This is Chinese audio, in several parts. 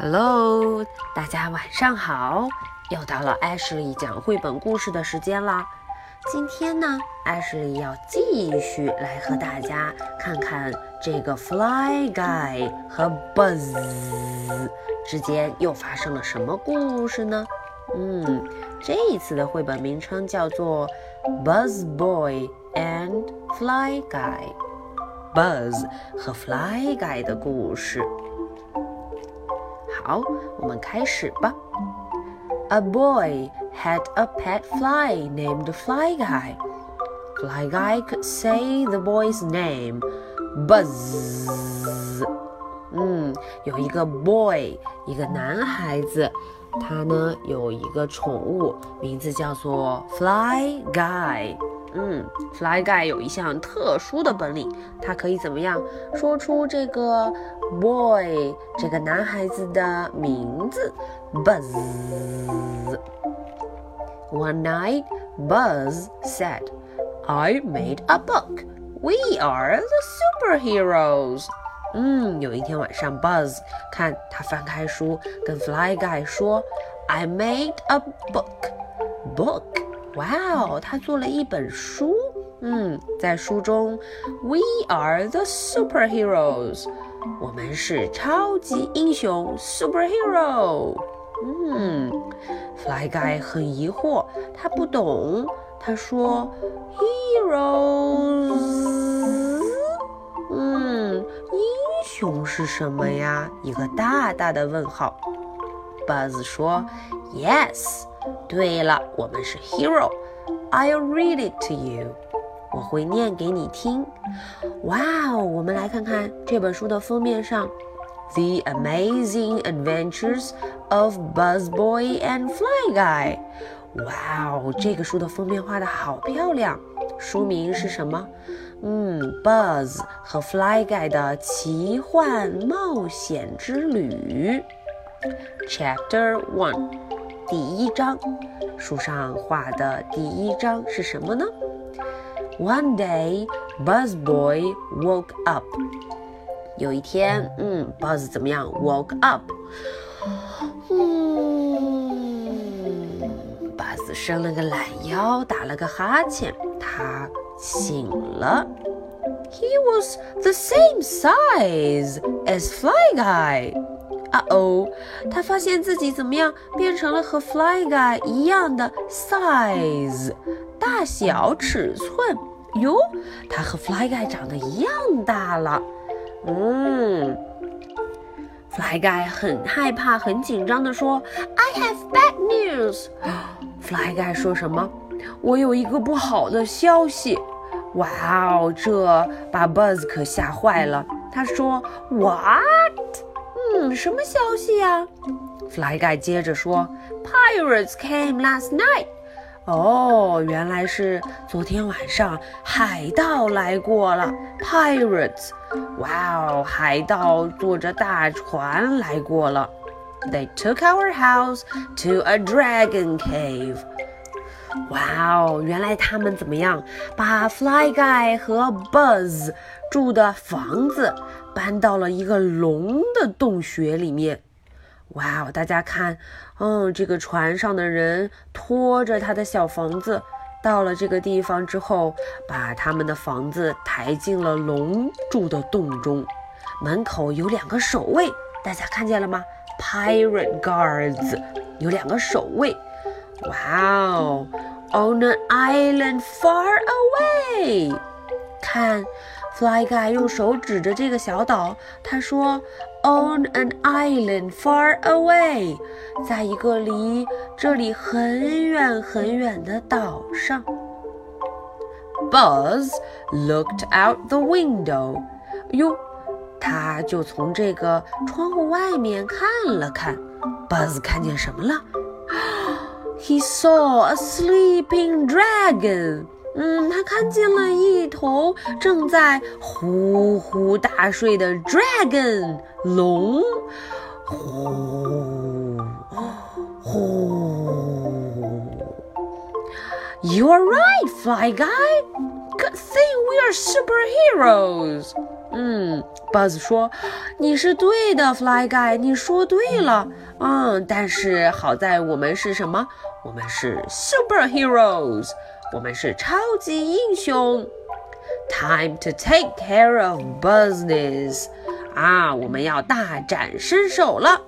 Hello，大家晚上好！又到了艾什莉讲绘本故事的时间啦。今天呢，艾什莉要继续来和大家看看这个 Fly Guy 和 Buzz 之间又发生了什么故事呢？嗯，这一次的绘本名称叫做《Buzz Boy and Fly Guy》，Buzz 和 Fly Guy 的故事。好，我们开始吧。A boy had a pet fly named Fly Guy. Fly Guy could say the boy's name, Buzz. 嗯，有一个 boy，一个男孩子，他呢有一个宠物，名字叫做 Fly Guy。嗯，Fly Guy 有一项特殊的本领，他可以怎么样说出这个 boy 这个男孩子的名字？Buzz。One night, Buzz said, "I made a book. We are the superheroes." 嗯，有一天晚上，Buzz 看他翻开书，跟 Fly Guy 说：“I made a book. Book." 哇哦，他做了一本书。嗯，在书中，We are the superheroes，我们是超级英雄 superhero。嗯，Fly Guy 很疑惑，他不懂。他说，Heroes，嗯，英雄是什么呀？一个大大的问号。Buzz 说，Yes。对了，我们是 hero。I'll read it to you。我会念给你听。哇哦，我们来看看这本书的封面上，The Amazing Adventures of Buzz Boy and Fly Guy。哇哦，这个书的封面画的好漂亮。书名是什么？嗯，Buzz 和 Fly Guy 的奇幻冒险之旅。Chapter One。第一章，书上画的第一章是什么呢？One day, Buzz Boy woke up。有一天，嗯，Buzz 怎么样？Woke up。嗯，Buzz 伸了个懒腰，打了个哈欠，他醒了。He was the same size as Fly Guy。啊哦，他发现自己怎么样变成了和 Fly Guy 一样的 size 大小尺寸哟，他和 Fly Guy 长得一样大了。嗯，Fly Guy 很害怕、很紧张地说：“I have bad news。”Fly Guy 说什么？我有一个不好的消息。哇哦，这把 Buzz 可吓坏了。他说：“What？” 嗯，什么消息呀？Fly Guy 接着说：“Pirates came last night。”哦，原来是昨天晚上海盗来过了。Pirates，哇哦，海盗坐着大船来过了。They took our house to a dragon cave。哇哦，原来他们怎么样？把 Fly Guy 和 Buzz 住的房子。搬到了一个龙的洞穴里面，哇哦！大家看，嗯，这个船上的人拖着他的小房子到了这个地方之后，把他们的房子抬进了龙住的洞中。门口有两个守卫，大家看见了吗？Pirate guards，有两个守卫。哇哦！On an island far away，看。Fly Guy 用手指着这个小岛，他说：“On an island far away，在一个离这里很远很远的岛上。” Buzz looked out the window，哟，他就从这个窗户外面看了看。Buzz 看见什么了？He saw a sleeping dragon。嗯，他看见了一头正在呼呼大睡的 dragon 龙，呼呼。You are right, Fly Guy. Good thing we are superheroes. 嗯，Buzz 说：“你是对的，Fly Guy，你说对了。嗯，但是好在我们是什么？我们是 superheroes，我们是超级英雄。Time to take care of business。啊，我们要大展身手了。”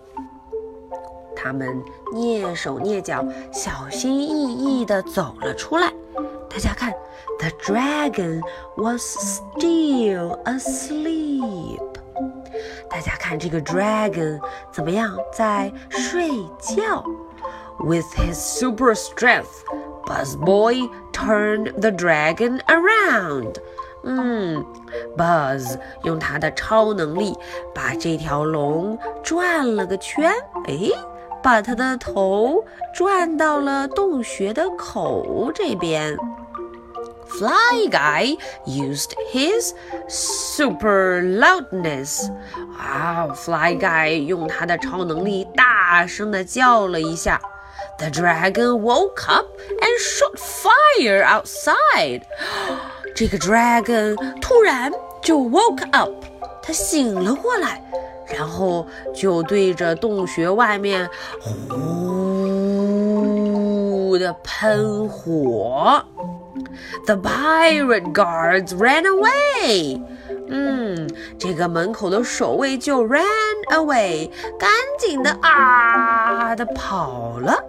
他们蹑手蹑脚、小心翼翼地走了出来。大家看，The dragon was still asleep。大家看这个 dragon 怎么样，在睡觉。With his super strength, Buzz Boy turned the dragon around。嗯，Buzz 用他的超能力把这条龙转了个圈。诶。把他的头转到了洞穴的口这边。Fly Guy used his super loudness. 啊，Fly Guy 用他的超能力大声的叫了一下。The dragon woke up and shot fire outside. 这个 dragon 突然就 woke up，他醒了过来。然后就对着洞穴外面呼的喷火。The pirate guards ran away。嗯，这个门口的守卫就 ran away，赶紧的啊的跑了。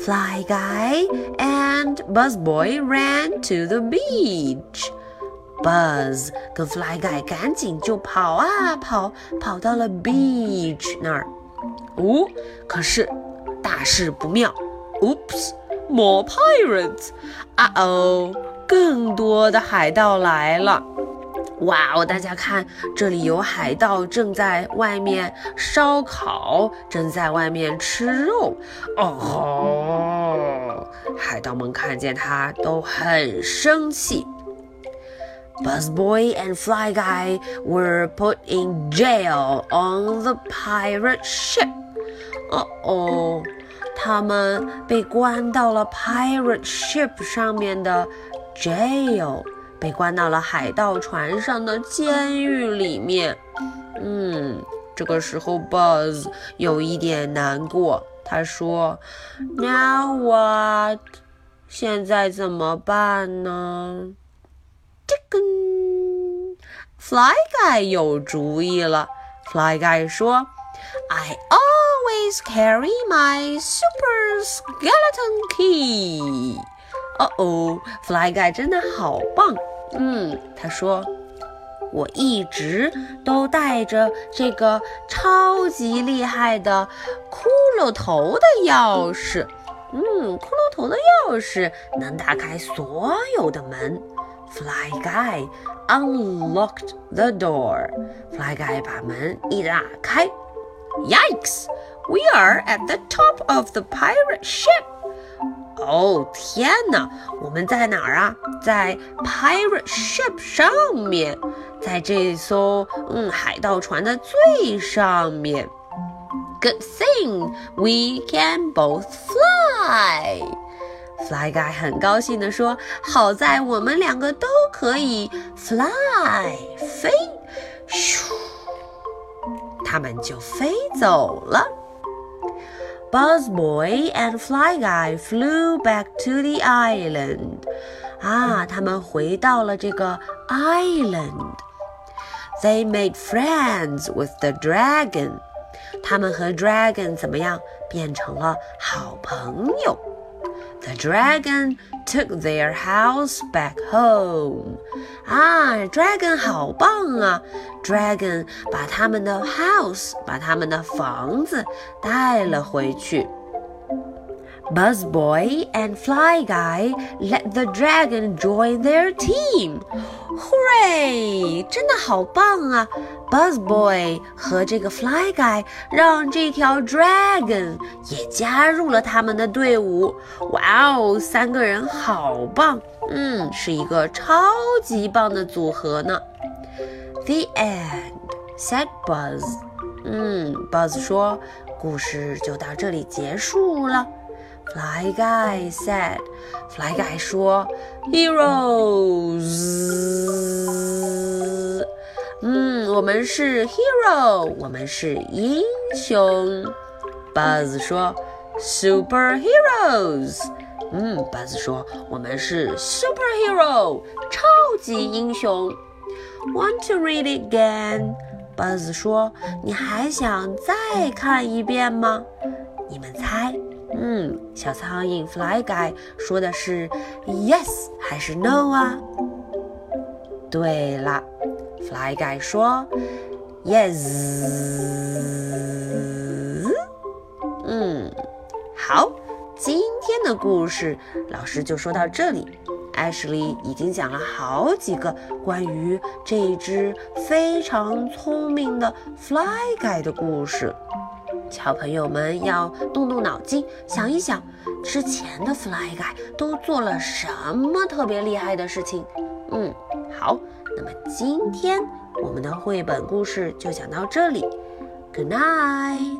Fly Guy and Buzz Boy ran to the beach。Buzz 跟 Fly Guy 赶紧就跑啊跑，跑到了 beach 那儿。哦，可是大事不妙！Oops，more pirates！啊哦，更多的海盗来了！ 哇哦，大家看，这里有海盗正在外面烧烤，正在外面吃肉。哦吼，海盗们看见他都很生气。Buzzboy and Fly Guy were put in jail on the pirate ship. 哦哦，他们被关到了 pirate ship 上面的 jail，被关到了海盗船上的监狱里面。嗯，这个时候 Buzz 有一点难过，他说：“Now what？现在怎么办呢？”这个 Fly Guy 有主意了。Fly Guy 说：“I always carry my super skeleton key。”哦哦，Fly Guy 真的好棒。嗯，他说：“我一直都带着这个超级厉害的骷髅头的钥匙。嗯，骷髅头的钥匙能打开所有的门。” Fly Guy unlocked the door. Fly Guy 把门一打开。Yikes! We are at the top of the pirate ship. 哦天哪，我们在哪儿啊？在 pirate ship 上面，在这艘嗯海盗船的最上面。Good thing we can both fly. Fly Guy 很高兴地说：“好在我们两个都可以 fly 飞，咻，他们就飞走了。” Buzz Boy and Fly Guy flew back to the island. 啊，他们回到了这个 island. They made friends with the dragon. 他们和 dragon 怎么样？变成了好朋友。 The dragon took their house back home. 啊，dragon 好棒啊！dragon 把他们的 house，把他们的房子带了回去。 Buzz Boy and Fly Guy let the dragon join their team. Hooray！真的好棒啊！Buzz Boy 和这个 Fly Guy 让这条 dragon 也加入了他们的队伍。哇哦，三个人好棒！嗯，是一个超级棒的组合呢。The end said Buzz。嗯，Buzz 说，故事就到这里结束了。 Fly Guy said. Fly Guy 说，Heroes 嗯，我们是 hero，我们是英雄。Buzz 说，superheroes。嗯，Buzz 说，我们是 superhero，超级英雄。Want to read it again？Buzz 说，你还想再看一遍吗？你们，嗯，小苍蝇 Fly Guy 说的是 yes 还是 no 啊？对了。Fly Guy 说：“Yes。”嗯，好，今天的故事老师就说到这里。Ashley 已经讲了好几个关于这一只非常聪明的 Fly Guy 的故事，小朋友们要动动脑筋，想一想之前的 Fly Guy 都做了什么特别厉害的事情。嗯，好。那么今天我们的绘本故事就讲到这里，Good night，bye。